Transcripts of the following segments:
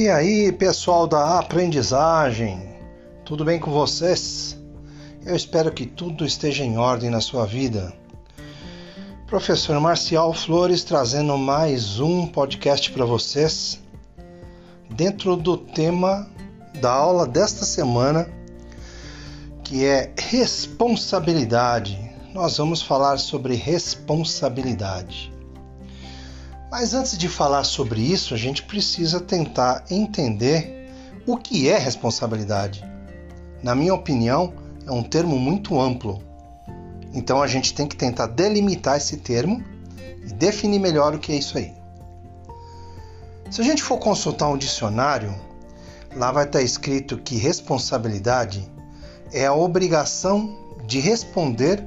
E aí, pessoal da aprendizagem, tudo bem com vocês? Eu espero que tudo esteja em ordem na sua vida. Professor Marcial Flores trazendo mais um podcast para vocês, dentro do tema da aula desta semana, que é responsabilidade. Nós vamos falar sobre responsabilidade. Mas antes de falar sobre isso, a gente precisa tentar entender o que é responsabilidade. Na minha opinião, é um termo muito amplo. Então a gente tem que tentar delimitar esse termo e definir melhor o que é isso aí. Se a gente for consultar um dicionário, lá vai estar escrito que responsabilidade é a obrigação de responder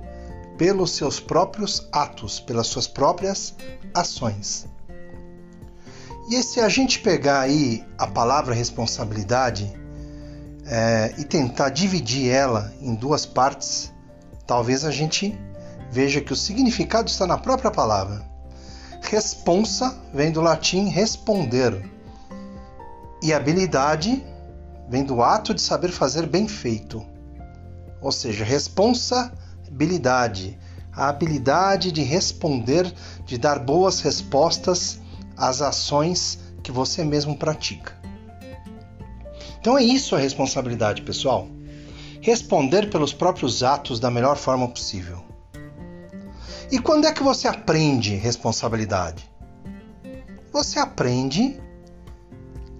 pelos seus próprios atos, pelas suas próprias ações. E se a gente pegar aí a palavra responsabilidade é, e tentar dividir ela em duas partes, talvez a gente veja que o significado está na própria palavra. Responsa vem do latim responder, e habilidade vem do ato de saber fazer bem feito. Ou seja, responsabilidade, a habilidade de responder, de dar boas respostas às ações que você mesmo pratica. Então é isso a responsabilidade, pessoal. Responder pelos próprios atos da melhor forma possível. E quando é que você aprende responsabilidade? Você aprende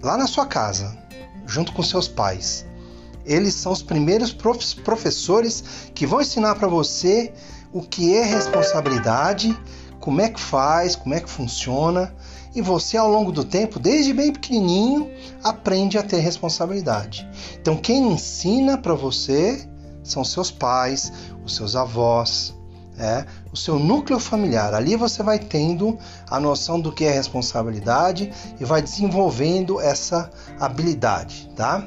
lá na sua casa, junto com seus pais. Eles são os primeiros professores que vão ensinar para você o que é responsabilidade, como é que faz, como é que funciona, e você ao longo do tempo, desde bem pequenininho, aprende a ter responsabilidade. Então quem ensina para você são seus pais, os seus avós, é, o seu núcleo familiar. Ali você vai tendo a noção do que é responsabilidade e vai desenvolvendo essa habilidade, tá?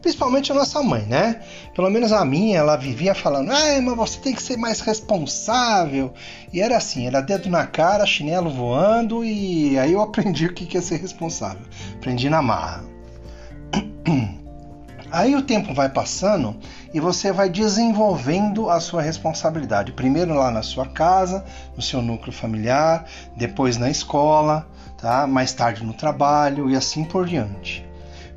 Principalmente a nossa mãe, né? Pelo menos a minha, ela vivia falando: ah, mas você tem que ser mais responsável. E era assim: era dedo na cara, chinelo voando, e aí eu aprendi o que é ser responsável. Aprendi na marra. Aí o tempo vai passando e você vai desenvolvendo a sua responsabilidade. Primeiro lá na sua casa, no seu núcleo familiar, depois na escola, tá? mais tarde no trabalho e assim por diante.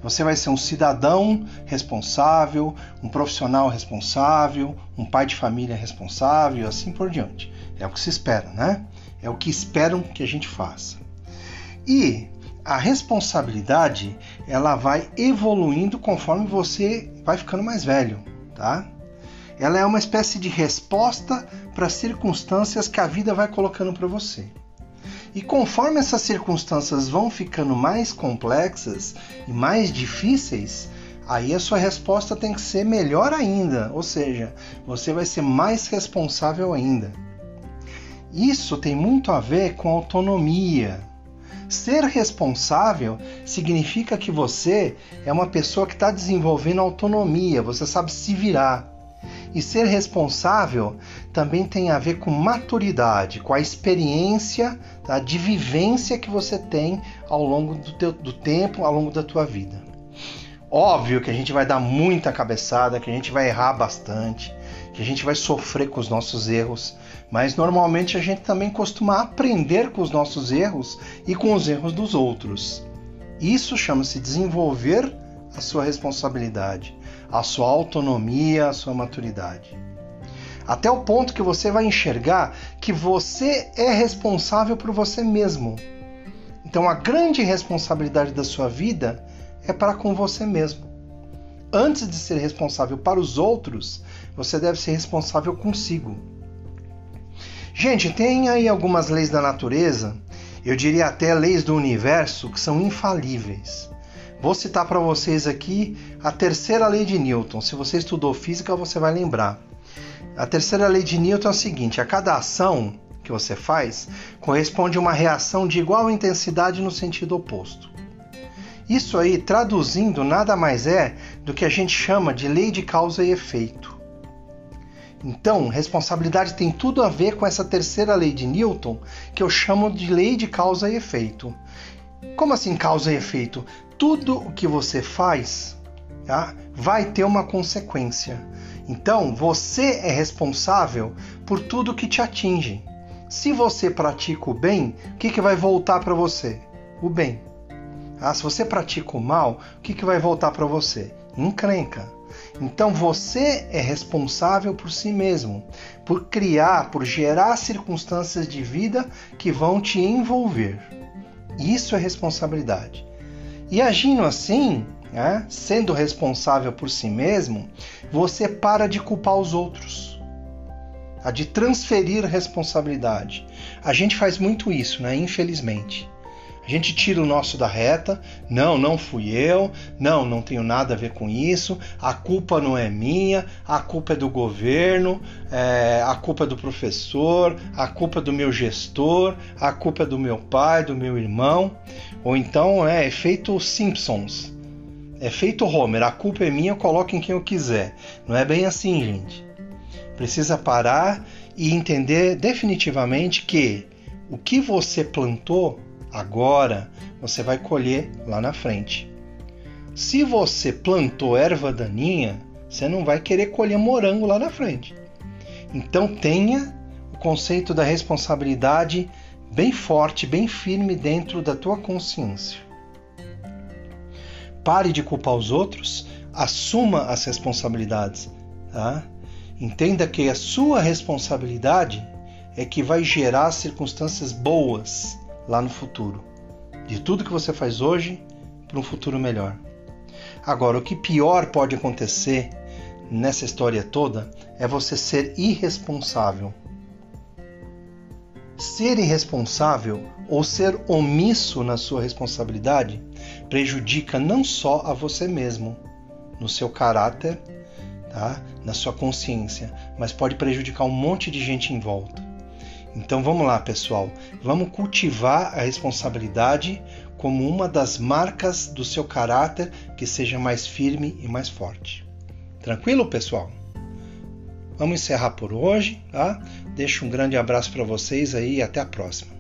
Você vai ser um cidadão responsável, um profissional responsável, um pai de família responsável assim por diante. É o que se espera, né? É o que esperam que a gente faça. E a responsabilidade ela vai evoluindo conforme você vai ficando mais velho, tá? Ela é uma espécie de resposta para as circunstâncias que a vida vai colocando para você. E conforme essas circunstâncias vão ficando mais complexas e mais difíceis, aí a sua resposta tem que ser melhor ainda, ou seja, você vai ser mais responsável ainda. Isso tem muito a ver com autonomia. Ser responsável significa que você é uma pessoa que está desenvolvendo autonomia, você sabe se virar. E ser responsável também tem a ver com maturidade, com a experiência tá, de vivência que você tem ao longo do, teu, do tempo, ao longo da tua vida. Óbvio que a gente vai dar muita cabeçada, que a gente vai errar bastante, que a gente vai sofrer com os nossos erros, mas normalmente a gente também costuma aprender com os nossos erros e com os erros dos outros. Isso chama-se desenvolver a sua responsabilidade a sua autonomia, a sua maturidade. Até o ponto que você vai enxergar que você é responsável por você mesmo. Então a grande responsabilidade da sua vida é para com você mesmo. Antes de ser responsável para os outros, você deve ser responsável consigo. Gente, tem aí algumas leis da natureza, eu diria até leis do universo, que são infalíveis. Vou citar para vocês aqui a terceira lei de Newton. Se você estudou física, você vai lembrar. A terceira lei de Newton é a seguinte: a cada ação que você faz corresponde uma reação de igual intensidade no sentido oposto. Isso aí, traduzindo, nada mais é do que a gente chama de lei de causa e efeito. Então, responsabilidade tem tudo a ver com essa terceira lei de Newton, que eu chamo de lei de causa e efeito. Como assim causa e efeito? Tudo o que você faz tá, vai ter uma consequência. Então, você é responsável por tudo que te atinge. Se você pratica o bem, o que, que vai voltar para você? O bem. Ah, se você pratica o mal, o que, que vai voltar para você? Encrenca. Então você é responsável por si mesmo, por criar, por gerar circunstâncias de vida que vão te envolver. Isso é responsabilidade. E agindo assim, né, sendo responsável por si mesmo, você para de culpar os outros, de transferir responsabilidade. A gente faz muito isso, né? Infelizmente. A gente tira o nosso da reta, não, não fui eu, não, não tenho nada a ver com isso, a culpa não é minha, a culpa é do governo, é, a culpa é do professor, a culpa é do meu gestor, a culpa é do meu pai, do meu irmão, ou então é, é feito Simpsons, é feito Homer, a culpa é minha, eu coloco em quem eu quiser. Não é bem assim, gente. Precisa parar e entender definitivamente que o que você plantou agora você vai colher lá na frente. Se você plantou erva daninha, você não vai querer colher morango lá na frente. Então tenha o conceito da responsabilidade bem forte, bem firme dentro da tua consciência. Pare de culpar os outros, assuma as responsabilidades. Tá? Entenda que a sua responsabilidade é que vai gerar circunstâncias boas lá no futuro. De tudo que você faz hoje para um futuro melhor. Agora, o que pior pode acontecer nessa história toda é você ser irresponsável. Ser irresponsável ou ser omisso na sua responsabilidade prejudica não só a você mesmo, no seu caráter, tá? na sua consciência, mas pode prejudicar um monte de gente em volta. Então vamos lá, pessoal. Vamos cultivar a responsabilidade como uma das marcas do seu caráter que seja mais firme e mais forte. Tranquilo, pessoal? Vamos encerrar por hoje, tá? Deixo um grande abraço para vocês aí e até a próxima.